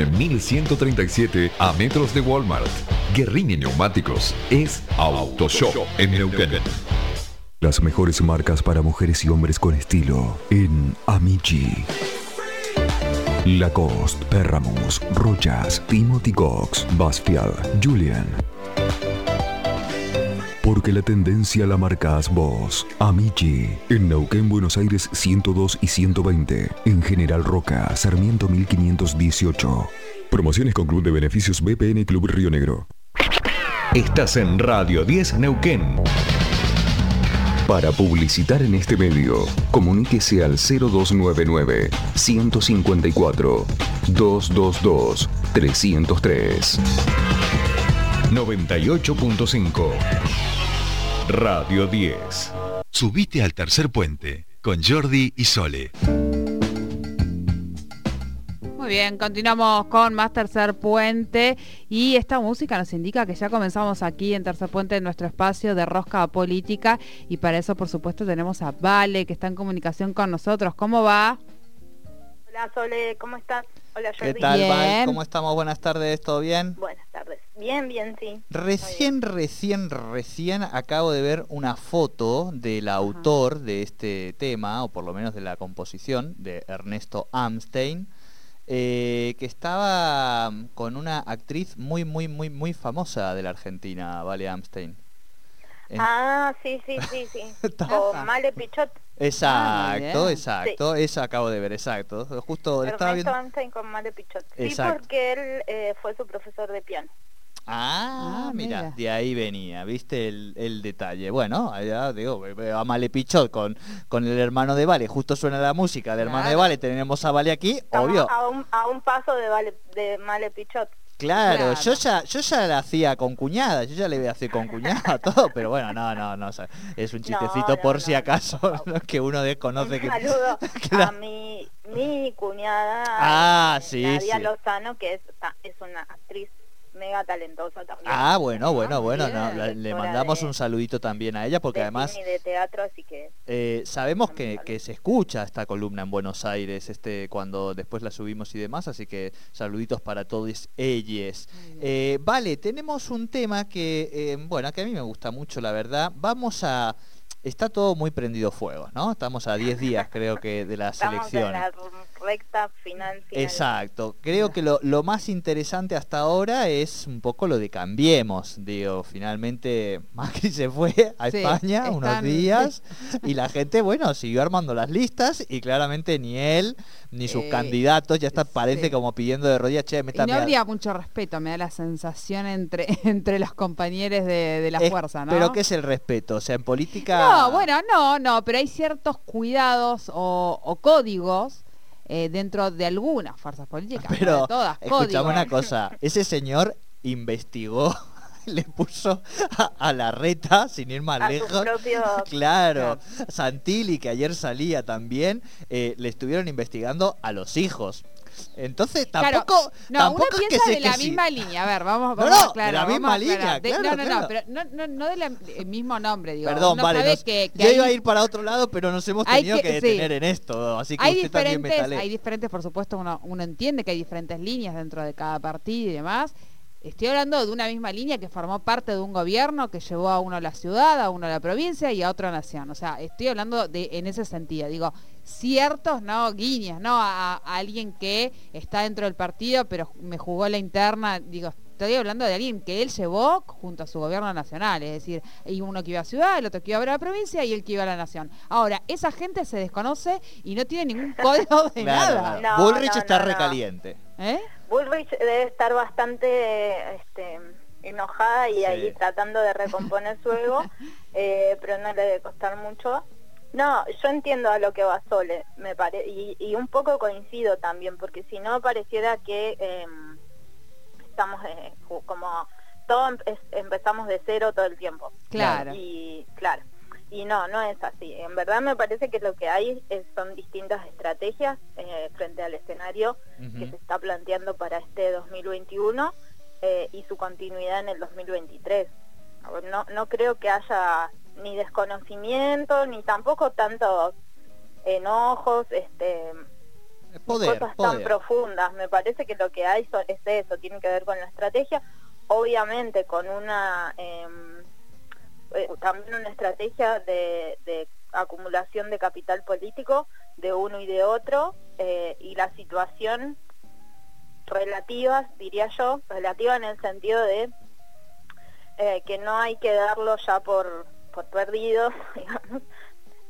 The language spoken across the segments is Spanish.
En 1137 a metros de Walmart. Guerrini Neumáticos es Autoshop en Neuquén. Las mejores marcas para mujeres y hombres con estilo en Amici. Lacoste, Perramus, Rochas, Timothy Cox, Bastial, Julian. Porque la tendencia la marcas vos. Amici. En Neuquén, Buenos Aires 102 y 120. En General Roca, Sarmiento 1518. Promociones con Club de Beneficios BPN Club Río Negro. Estás en Radio 10 Neuquén. Para publicitar en este medio, comuníquese al 0299 154 222 303. 98.5 Radio 10. Subite al tercer puente con Jordi y Sole. Muy bien, continuamos con más Tercer Puente y esta música nos indica que ya comenzamos aquí en Tercer Puente en nuestro espacio de rosca política y para eso por supuesto tenemos a Vale que está en comunicación con nosotros. ¿Cómo va? Hola Sole, ¿cómo estás? Hola ¿Qué Jordi. tal, Bien. Val? ¿Cómo estamos? Buenas tardes, ¿todo bien? Buenas tardes. Bien, bien, sí. Recién, recién, recién acabo de ver una foto del autor de este tema, o por lo menos de la composición, de Ernesto Amstein, eh, que estaba con una actriz muy, muy, muy, muy famosa de la Argentina, Vale Amstein. En- Ah, sí, sí, sí, sí. Con Male Pichot. Exacto, bien. exacto, eso acabo de ver, exacto. Justo le estaba Ernesto viendo... Einstein con Male Pichot. Sí, Exacto. porque él eh, fue su profesor de piano. Ah, Ah, mira, mira. de ahí venía, viste el, el detalle. Bueno, allá digo, a Male Pichot con, con el hermano de Vale, justo suena la música del hermano de. Vale, tenemos a Vale aquí, Estamos obvio. A un, a un paso de, vale, de Male Pichot. Claro, Claro. yo ya yo ya la hacía con cuñada, yo ya le voy a hacer con cuñada todo, pero bueno, no, no, no, o sea, es un chistecito no, por no, si acaso ¿no? que uno desconoce Un que saludo a mi, mi cuñada Ah, eh, sí, Nadia sí. Lozano, que es, es una actriz mega talentosa también. Ah, bueno, bueno, Ah, bueno, bien. no, la- le mandamos de- un saludito también a ella porque de además cine y de teatro, así que Eh, sabemos que, que se escucha esta columna en Buenos Aires este cuando después la subimos y demás, así que saluditos para todos ellos. Eh, vale, tenemos un tema que, eh, bueno, que a mí me gusta mucho, la verdad. Vamos a... Está todo muy prendido fuego, ¿no? Estamos a 10 días, creo que, de las estamos en elecciones. la recta final. final. Exacto. Creo que lo, lo más interesante hasta ahora es un poco lo de cambiemos. Digo, finalmente Macri se fue a Sí, España unos días y la gente, bueno, siguió armando las listas y claramente ni él ni sus Eh, candidatos ya está, parece sí. como pidiendo de rodillas, che, Y métame no a-". habría mucho respeto, me da la sensación entre, entre los compañeros de, de la Es- fuerza, ¿no? Pero ¿qué es el respeto? O sea, en política... No, bueno, no, no, pero hay ciertos cuidados o, o códigos eh, dentro de algunas fuerzas políticas, no Pero, de todas, escuchame códigos. una cosa, ese señor investigó, le puso a, a la reta, sin ir más A su lejos. propio- Claro, Santilli, que ayer salía también, eh, le estuvieron investigando a los hijos. Entonces Claro, tampoco, no, tampoco uno es que piensa de la que sí. misma línea. A ver, vamos, No, vamos no, a de aclarar, la misma línea, De- claro, no, no, claro. no, pero no, no, no del mismo nombre, digo. Perdón, uno vale, sabe nos- que, que yo hay- iba a ir para otro lado, pero nos hemos tenido que- que, sí. detener en esto, así que hay usted también diferentes, metale. hay diferentes, por supuesto, uno, uno entiende que hay diferentes líneas dentro de cada partido y demás. Estoy hablando de una misma línea que formó parte de un gobierno que llevó a uno a la ciudad, a uno a la provincia y a otro a nación. O sea, estoy hablando de en ese sentido. Digo, ciertos, no, guiñas, ¿no? A, a alguien que está dentro del partido, pero me jugó la interna. Digo, estoy hablando de alguien que él llevó junto a su gobierno nacional. Es decir, hay uno que iba a ciudad, el otro que iba a la provincia y el que iba a la nación. Ahora, esa gente se desconoce y no tiene ningún código de Claro, nada. No, Bullrich no, está no, no. recaliente. ¿Eh? Bullrich debe estar bastante este, enojada y Sí. ahí tratando de recomponer su ego, eh, pero no le debe costar mucho. No, yo entiendo a lo que va Sole, me pare y, y un poco coincido también, porque si no pareciera que eh, estamos eh, como todo em- empezamos de cero todo el tiempo. Claro. Y claro, y no, no es así. En verdad me parece que lo que hay es- son distintas estrategias eh, frente al escenario que se está planteando para este 2021 eh, y su continuidad en el 2023. A ver, No, no creo que haya ni desconocimiento ni tampoco tantos enojos. Este, Poder, cosas poder. tan profundas. Me parece que lo que hay so- es eso, tiene que ver con la estrategia, obviamente con una em, eh, también una estrategia de, acumulación de capital político de uno y de otro eh, y la situación relativa, diría yo, relativa en el sentido de eh, que no hay que darlo ya por, por perdido, digamos,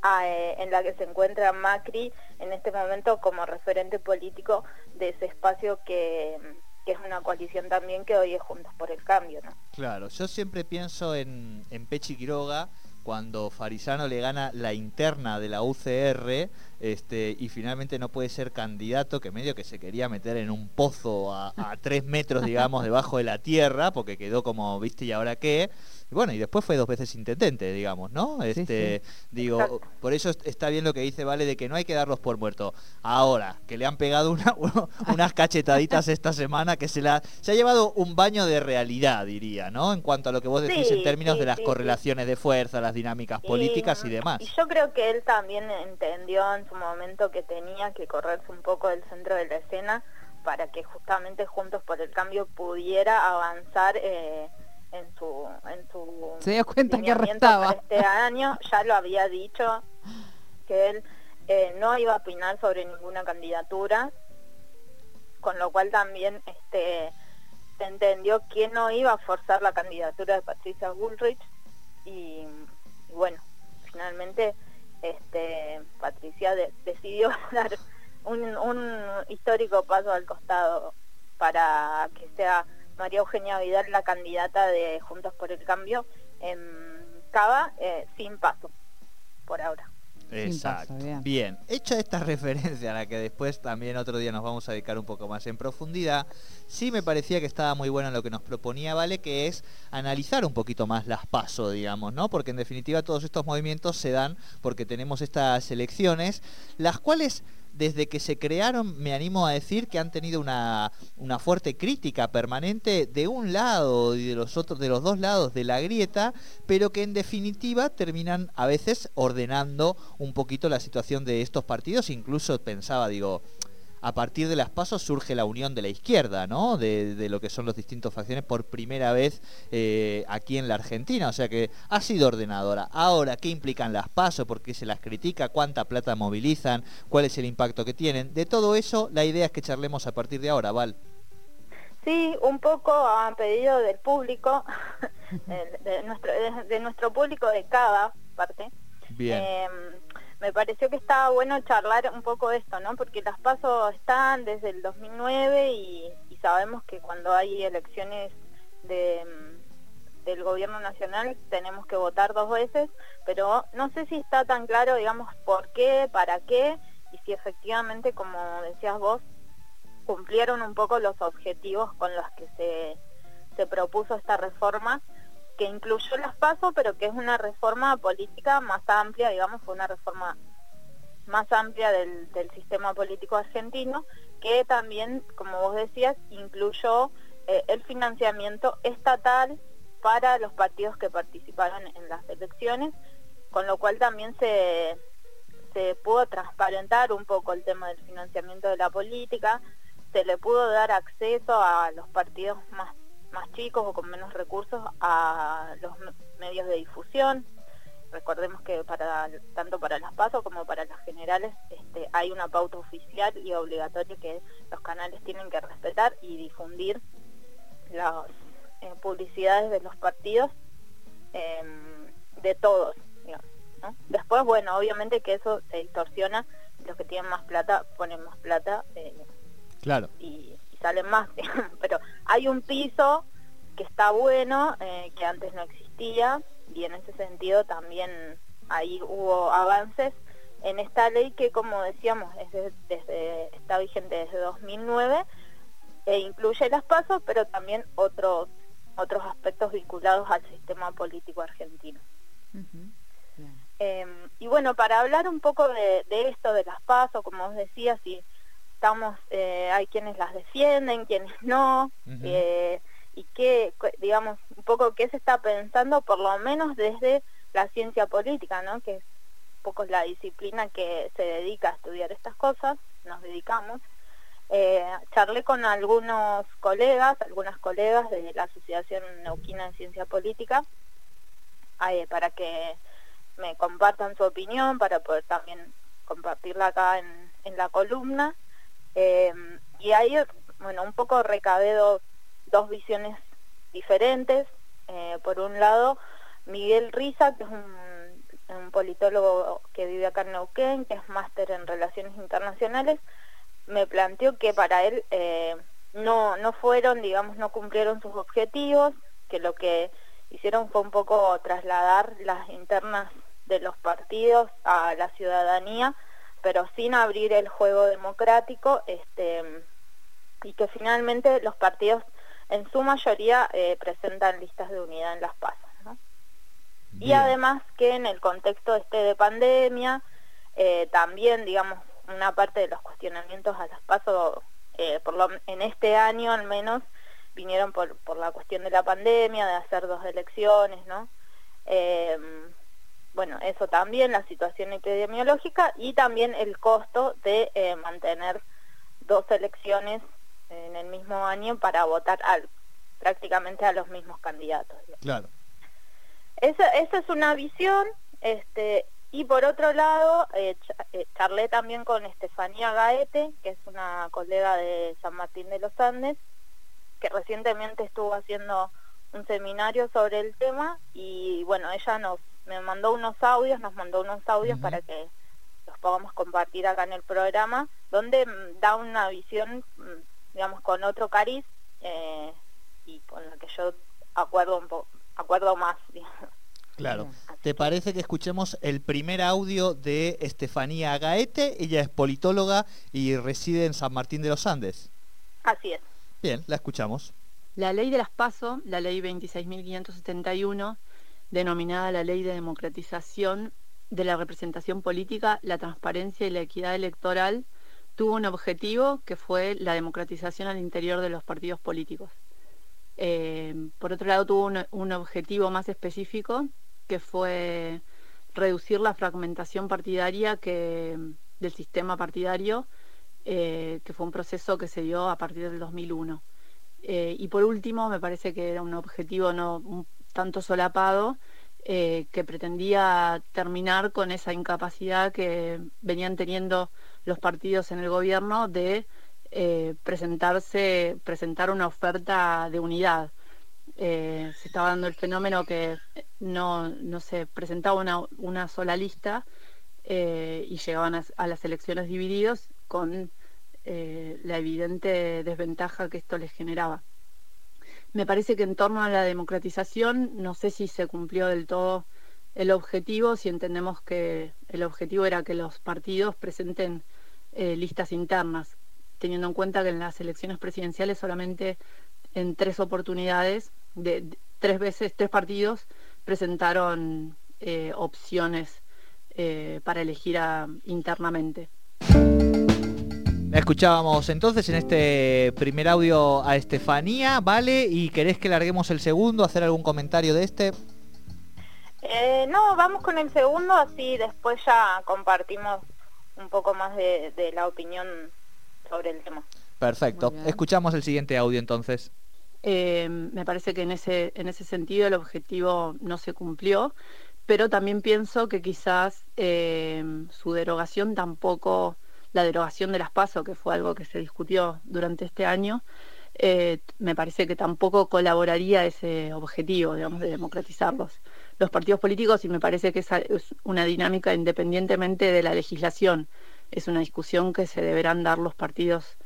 en la que se encuentra Macri en este momento como referente político de ese espacio que, que es una coalición también que hoy es Juntos por el Cambio, ¿no? Claro, yo siempre pienso en, en Pechi Quiroga cuando Farisano le gana la interna de la UCR este, y finalmente no puede ser candidato, que medio que se quería meter en un pozo a, a tres metros, digamos, debajo de la tierra, porque quedó como, viste, ¿y ahora qué? Y bueno, y después fue dos veces intendente, digamos, ¿no? Este, Digo, Exacto. por eso est- está bien lo que dice Vale de que no hay que darlos por muertos. Ahora, que le han pegado una- unas cachetaditas esta semana que se la se ha llevado un baño de realidad, diría, ¿no? En cuanto a lo que vos decís Sí, en términos sí, de las sí, sí. correlaciones de fuerza, las dinámicas políticas y demás. Y yo creo que él también entendió en su momento que tenía que correrse un poco del centro de la escena para que justamente Juntos por el Cambio pudiera avanzar eh, en su en su Se dio cuenta que restaba. este año. Ya lo había dicho que él eh, no iba a opinar sobre ninguna candidatura, con lo cual también este se entendió que no iba a forzar la candidatura de Patricia Bullrich y, y bueno, finalmente este Patricia de- decidió dar un, un histórico paso al costado para que sea María Eugenia Vidal la candidata de Juntos por el Cambio en Cava eh, sin paso por ahora. Exacto. paso, bien. bien, hecha esta referencia a la que después también otro día nos vamos a dedicar un poco más en profundidad, sí me parecía que estaba muy bueno lo que nos proponía Vale, que es analizar un poquito más las pasos, digamos, ¿no? Porque en definitiva todos estos movimientos se dan porque tenemos estas elecciones, las cuales desde que se crearon, me animo a decir que han tenido una, una fuerte crítica permanente de un lado y de los otros, de los dos lados de la grieta, pero que en definitiva terminan a veces ordenando un poquito la situación de estos partidos. Incluso pensaba, digo, a partir de las pasos surge la unión de la izquierda, ¿no? De, de lo que son los distintos facciones por primera vez eh, aquí en la Argentina. O sea que ha sido ordenadora. Ahora, ¿qué implican las pasos? ¿Por qué se las critica? ¿Cuánta plata movilizan? ¿Cuál es el impacto que tienen? De todo eso, la idea es que charlemos a partir de ahora, Val. Sí, un poco a pedido del público, de, de nuestro, de, nuestro público de cada parte. Bien. Eh, me pareció que estaba bueno charlar un poco de esto, ¿no? Porque las pasos están desde el 2009 y, y sabemos que cuando hay elecciones mm, del gobierno nacional tenemos que votar dos veces, pero no sé si está tan claro, digamos, por qué, para qué y si efectivamente, como decías vos, cumplieron un poco los objetivos con los que se, se propuso esta reforma que incluyó las pasos, pero que es una reforma política más amplia, digamos, fue una reforma más amplia del, sistema político argentino, que también, como vos decías, incluyó eh, el financiamiento estatal para los partidos que participaron en las elecciones, con lo cual también se, se pudo transparentar un poco el tema del financiamiento de la política, se le pudo dar acceso a los partidos más más chicos o con menos recursos a los me- medios de difusión. Recordemos que para tanto para las PASO como para las generales este, hay una pauta oficial y obligatoria que los canales tienen que respetar y difundir las eh, publicidades de los partidos em, de todos. digamos, ¿no? Después, bueno, obviamente que eso se distorsiona, los que tienen más plata ponen más plata. eh, Claro. y salen más, pero hay un piso que está bueno, eh, que antes no existía, y en ese sentido también ahí hubo avances en esta ley que, como decíamos, es de- desde, está vigente desde 2009 e incluye las pasos, pero también otros otros aspectos vinculados al sistema político argentino. Eh, y bueno, para hablar un poco de, de esto, de las pasos, como os decía, si estamos, eh, hay quienes las defienden, quienes no, eh, y qué, digamos, un poco qué se está pensando, por lo menos desde la ciencia política, ¿no? Que es un poco la disciplina que se dedica a estudiar estas cosas, nos dedicamos, eh, charlé con algunos colegas, algunas colegas de la Asociación Neuquina de Ciencia Política, para que me compartan su opinión, para poder también compartirla acá en, la columna. Eh, y ahí, bueno, un poco recabé dos, visiones diferentes. por un lado, Miguel Riza, que es un, un politólogo que vive acá en Neuquén, que es máster en Relaciones Internacionales, me planteó que para él eh, no, no fueron, digamos, no cumplieron sus objetivos, que lo que hicieron fue un poco trasladar las internas de los partidos a la ciudadanía, pero sin abrir el juego democrático, este, y que finalmente los partidos en su mayoría eh, presentan listas de unidad en las pasas. Y además que en el contexto este de pandemia, eh, también, digamos, una parte de los cuestionamientos a las pasos, eh, por lo, en este año al menos, vinieron por, por la cuestión de la pandemia, de hacer dos elecciones, ¿no? Bueno, eso también, la situación epidemiológica y también el costo de eh, mantener dos elecciones en el mismo año para votar al, prácticamente a los mismos candidatos. Claro. Esa, esa es una visión, este, y por otro lado, eh, eh, charlé también con Estefanía Gaete, que es una colega de San Martín de los Andes, que recientemente estuvo haciendo un seminario sobre el tema y bueno, ella nos me mandó unos audios, nos mandó unos audios para que los podamos compartir acá en el programa, donde mm, da una visión, mm, digamos, con otro cariz eh, y con la que yo acuerdo un poco, acuerdo más, digamos. Claro. ¿Te parece que escuchemos el primer audio de Estefanía Gaete? Ella es politóloga y reside en San Martín de los Andes. Así es. Bien, la escuchamos. La ley de las PASO, la ley 26.571, denominada la ley de democratización de la representación política, la transparencia y la equidad electoral, tuvo un objetivo que fue la democratización al interior de los partidos políticos. Eh, por otro lado, tuvo un objetivo más específico que fue reducir la fragmentación partidaria que, del sistema partidario, eh, que fue un proceso que se dio a partir del 2001. Eh, y por último, me parece que era un objetivo no tanto solapado, eh, que pretendía terminar con esa incapacidad que venían teniendo los partidos en el gobierno de presentarse, presentar una oferta de unidad. Eh, se estaba dando el fenómeno que no, no se presentaba una, una sola lista eh, y llegaban a, las elecciones divididos con eh, la evidente desventaja que esto les generaba. Me parece que en torno a la democratización, no sé si se cumplió del todo el objetivo, si entendemos que el objetivo era que los partidos presenten listas internas, teniendo en cuenta que en las elecciones presidenciales solamente en tres oportunidades de, tres veces, tres partidos presentaron eh, opciones eh, para elegir internamente. Escuchábamos entonces en este primer audio a Estefanía, ¿vale? ¿Y querés que larguemos el segundo, hacer algún comentario de este? Eh, no, vamos con el segundo, así después ya compartimos un poco más de, de la opinión sobre el tema. Perfecto, escuchamos el siguiente audio entonces. Eh, me parece que en ese, en ese sentido el objetivo no se cumplió, pero también pienso que quizás eh, su derogación tampoco, la derogación de las PASO, que fue algo que se discutió durante este año, eh, me parece que tampoco colaboraría ese objetivo, digamos, de democratizarlos. Los partidos políticos, y me parece que esa es una dinámica independientemente de la legislación, es una discusión que se deberán dar los partidos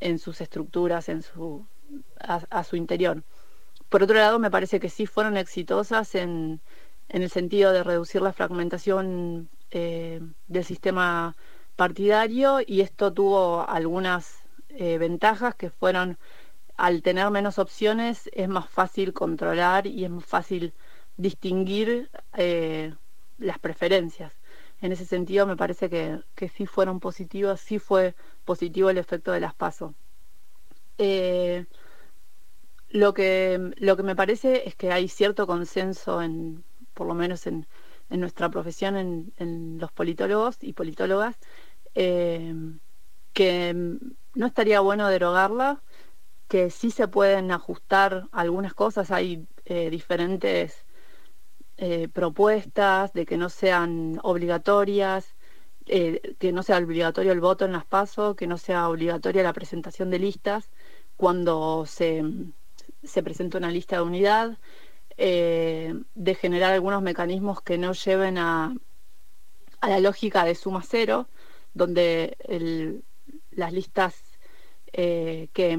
en sus estructuras, en su a, su interior. Por otro lado, me parece que sí fueron exitosas en, el sentido de reducir la fragmentación eh, del sistema partidario y esto tuvo algunas eh, ventajas que fueron al tener menos opciones es más fácil controlar y es más fácil distinguir eh, las preferencias. En ese sentido me parece que, que, sí fueron positivos, sí fue positivo el efecto de las pasos. Eh, lo, que, lo que me parece es que hay cierto consenso, en, por lo menos en, nuestra profesión, en, los politólogos y politólogas, eh, que no estaría bueno derogarla, que sí se pueden ajustar algunas cosas, hay eh, diferentes eh, propuestas de que no sean obligatorias, que no sea obligatorio el voto en las PASO, que no sea obligatoria la presentación de listas cuando se, se presenta una lista de unidad, de generar algunos mecanismos que no lleven a, a la lógica de suma cero, donde las listas eh, que,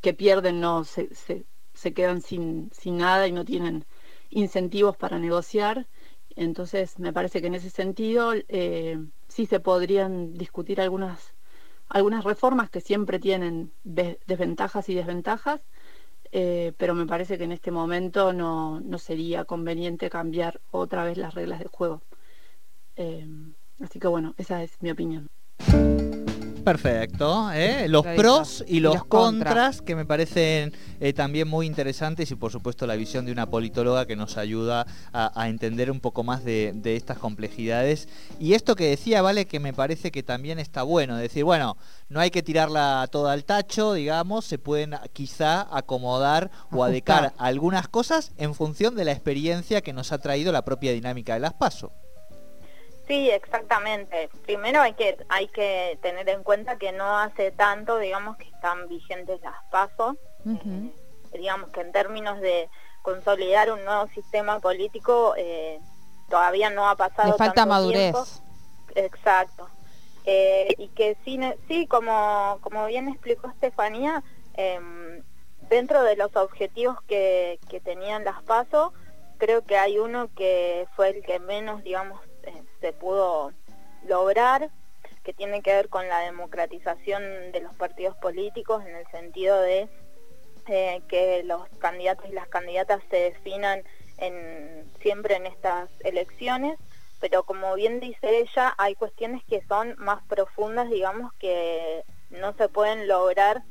que, pierden no se, se, quedan sin, sin, nada y no tienen incentivos para negociar. Entonces, me parece que en ese sentido eh, sí se podrían discutir algunas, algunas reformas que siempre tienen desventajas y desventajas, eh, pero me parece que en este momento no, no, sería conveniente cambiar otra vez las reglas del juego. así que bueno, esa es mi opinión. Perfecto, ¿eh? los pros y los, contras que me parecen eh, también muy interesantes y por supuesto la visión de una politóloga que nos ayuda a, entender un poco más de, estas complejidades. Y esto que decía, vale, que me parece que también está bueno, decir, bueno, no hay que tirarla toda al tacho, digamos, se pueden quizá acomodar o adecar algunas cosas en función de la experiencia que nos ha traído la propia dinámica de las PASO. Sí, exactamente. Primero hay que hay que tener en cuenta que no hace tanto, digamos, que están vigentes las pasos. Eh, digamos que en términos de consolidar un nuevo sistema político eh, todavía no ha pasado. Le falta madurez. Exacto. Eh, y que sí, sí como, como bien explicó Estefanía, em, dentro de los objetivos que, que tenían las pasos, creo que hay uno que fue el que menos, digamos, se pudo lograr, que tiene que ver con la democratización de los partidos políticos en el sentido de eh, que los candidatos y las candidatas se definan siempre en estas elecciones, pero como bien dice ella, hay cuestiones que son más profundas, digamos, que no se pueden lograr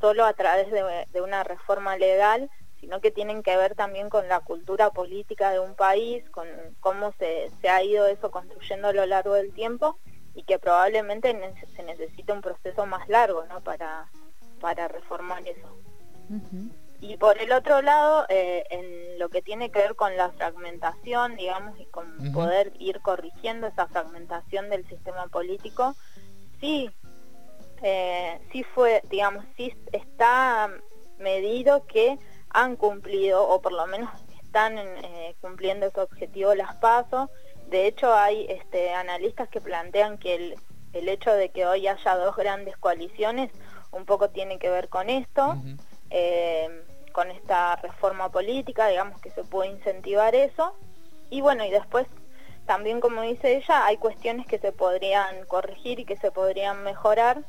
solo a través de una reforma legal, sino que tienen que ver también con la cultura política de un país, con cómo se, ha ido eso construyendo a lo largo del tiempo y que probablemente se necesita un proceso más largo ¿no? para, para reformar eso. Y por el otro lado, eh, en lo que tiene que ver con la fragmentación, digamos, y con poder ir corrigiendo esa fragmentación del sistema político, sí, eh, sí fue, digamos, sí está medido que han cumplido, o por lo menos están eh, cumpliendo ese objetivo las pasos. De hecho, hay este, analistas que plantean que el, el, hecho de que hoy haya dos grandes coaliciones un poco tiene que ver con esto, eh, con esta reforma política, digamos que se puede incentivar eso. Y bueno, y después también como dice ella, hay cuestiones que se podrían corregir y que se podrían mejorar.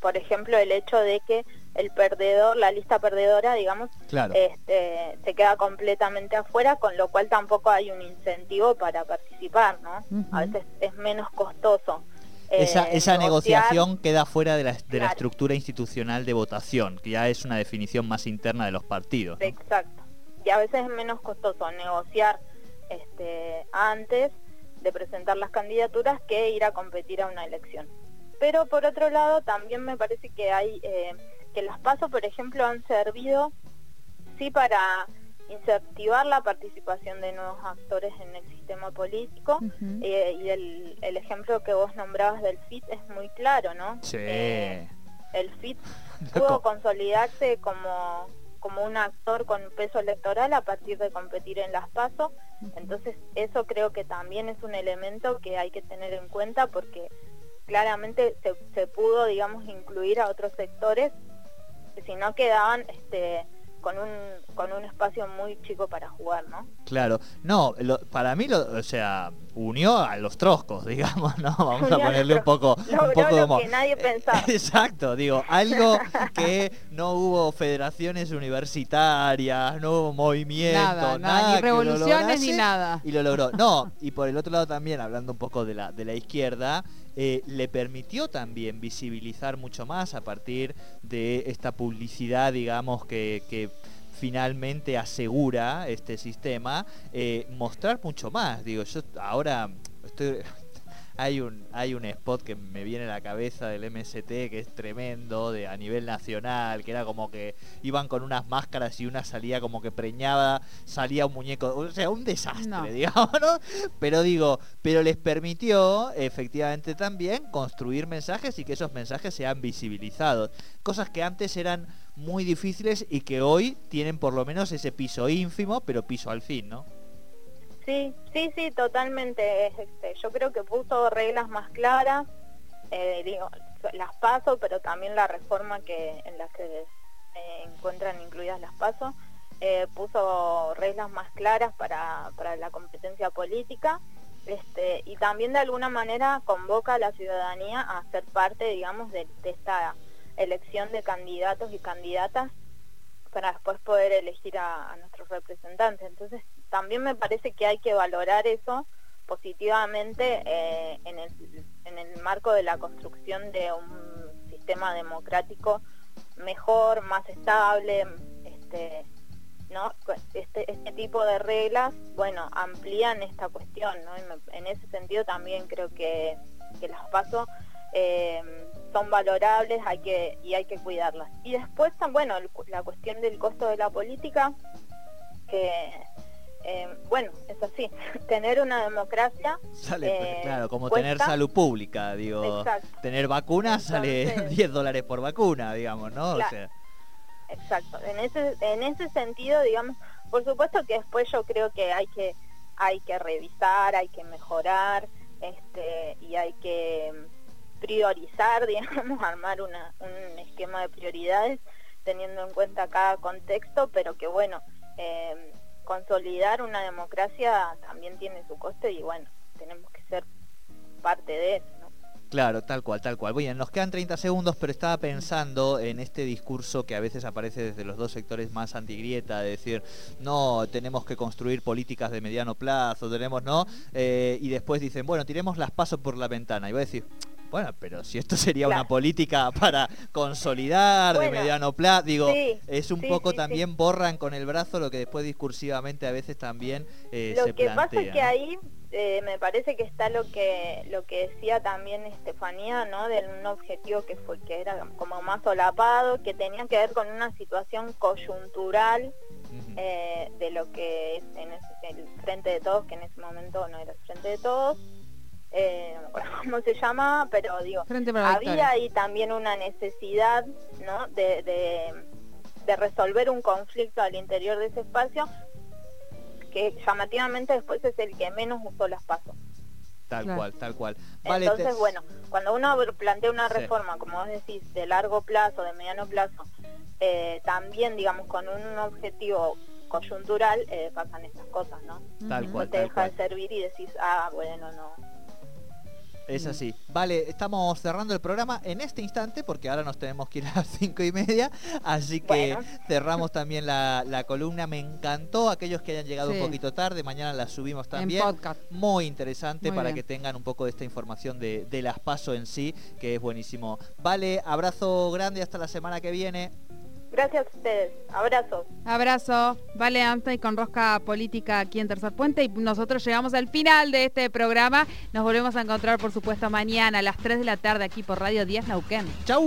Por ejemplo, el hecho de que el perdedor, la lista perdedora, digamos, este, se queda completamente afuera, con lo cual tampoco hay un incentivo para participar, ¿no? A veces es menos costoso. esa, eh, esa negociación queda fuera de la, de la estructura institucional de votación, que ya es una definición más interna de los partidos. Exacto. Y a veces es menos costoso negociar este, antes de presentar las candidaturas que ir a competir a una elección. Pero por otro lado, también me parece que hay... Eh, que las pasos, por ejemplo, han servido, sí, para incentivar la participación de nuevos actores en el sistema político eh, y el, el, ejemplo que vos nombrabas del FIT es muy claro, ¿no? Sí. Eh, el FIT pudo consolidarse como, como un actor con peso electoral a partir de competir en las PASO, entonces eso creo que también es un elemento que hay que tener en cuenta porque claramente se, se pudo, digamos, incluir a otros sectores si no quedaban este, con un, con un espacio muy chico para jugar, ¿no? Claro, no, para mí, lo, o sea, unió a los troscos, digamos, ¿no? Vamos a ponerle un poco, un poco lo que nadie pensaba. Exacto, digo, algo que no hubo federaciones universitarias, no hubo movimiento, nada, ni revoluciones ni nada. Y lo logró. No, y por el otro lado también, hablando un poco de la, de la izquierda, eh, le permitió también visibilizar mucho más a partir de esta publicidad, digamos, que, finalmente asegura este sistema, eh, mostrar mucho más. Digo, yo ahora estoy hay un, hay un spot que me viene a la cabeza del MST que es tremendo, de a nivel nacional, que era como que iban con unas máscaras y una salía como que preñaba, salía un muñeco, o sea, un desastre, digamos, ¿no? Pero digo, pero les permitió efectivamente también construir mensajes y que esos mensajes sean visibilizados. Cosas que antes eran muy difíciles y que hoy tienen por lo menos ese piso ínfimo, pero piso al fin, ¿no? Sí, sí, sí, totalmente. Este, yo creo que puso reglas más claras, eh, digo, las paso, pero también la reforma que en la que se encuentran incluidas las paso, eh, puso reglas más claras para, para la competencia política este, y también de alguna manera convoca a la ciudadanía a ser parte, digamos, de, esta elección de candidatos y candidatas para después poder elegir a, nuestros representantes. Entonces, también me parece que hay que valorar eso positivamente eh, en, el, en el marco de la construcción de un sistema democrático mejor, más estable, este, ¿no? Este, este tipo de reglas, bueno, amplían esta cuestión, ¿no? En ese sentido también creo que, las paso eh, son valorables hay que, y hay que cuidarlas. Y después, bueno, la cuestión del costo de la política, que, eh, bueno, es así, tener una democracia... Sale, pues, eh, claro, como tener salud pública, digo, tener vacunas sale 10 dólares por vacuna, digamos, ¿no? o sea, exacto. En ese, en ese sentido, digamos, por supuesto que después yo creo que hay que, hay que revisar, hay que mejorar, este, y hay que priorizar, digamos, armar una, un esquema de prioridades teniendo en cuenta cada contexto, pero que bueno, eh, consolidar una democracia también tiene su coste y bueno, tenemos que ser parte de eso. Claro, tal cual, tal cual. Bien, nos quedan 30 segundos, pero estaba pensando en este discurso que a veces aparece desde los dos sectores más antigrieta, de decir, no, tenemos que construir políticas de mediano plazo, tenemos, ¿no? Eh, y después dicen, bueno, tiremos las pasos por la ventana. Y voy a decir, bueno, pero si esto sería una política para consolidar de mediano plazo, digo, es un poco también borran con el brazo lo que después discursivamente a veces también eh, se plantea. Lo que pasa es que ahí eh, me parece que está lo que lo que decía también Estefanía, ¿no? De un objetivo que fue que era como más solapado, que tenía que ver con una situación coyuntural eh, de lo que es en el frente de todos, que en ese momento no era el frente de todos. Eh, no me acuerdo cómo se llama, pero digo, había ahí también una necesidad, ¿no? de, de resolver un conflicto al interior de ese espacio que llamativamente después es el que menos usó las pasos. Tal cual, tal cual. Entonces, bueno, cuando uno plantea una reforma, como vos decís, de largo plazo, de mediano plazo, eh, también, digamos, con un objetivo coyuntural, eh, pasan estas cosas, ¿no? Tal cual. No te deja de servir y decís, ah, bueno, no, es así. Vale, estamos cerrando el programa en este instante porque ahora nos tenemos que ir a las cinco y media. Así que cerramos también la, columna. Me encantó aquellos que hayan llegado un poquito tarde. Mañana la subimos también. Muy interesante para que tengan un poco de esta información de, de las paso en sí, que es buenísimo. Vale, abrazo grande hasta la semana que viene. Gracias a ustedes. Abrazo. Abrazo. Vale, Anta y con Rosca Política aquí en Tercer Puente. Y nosotros llegamos al final de este programa. Nos volvemos a encontrar, por supuesto, mañana a las 3 de la tarde aquí por Radio 10 Nauquén. ¡Chau!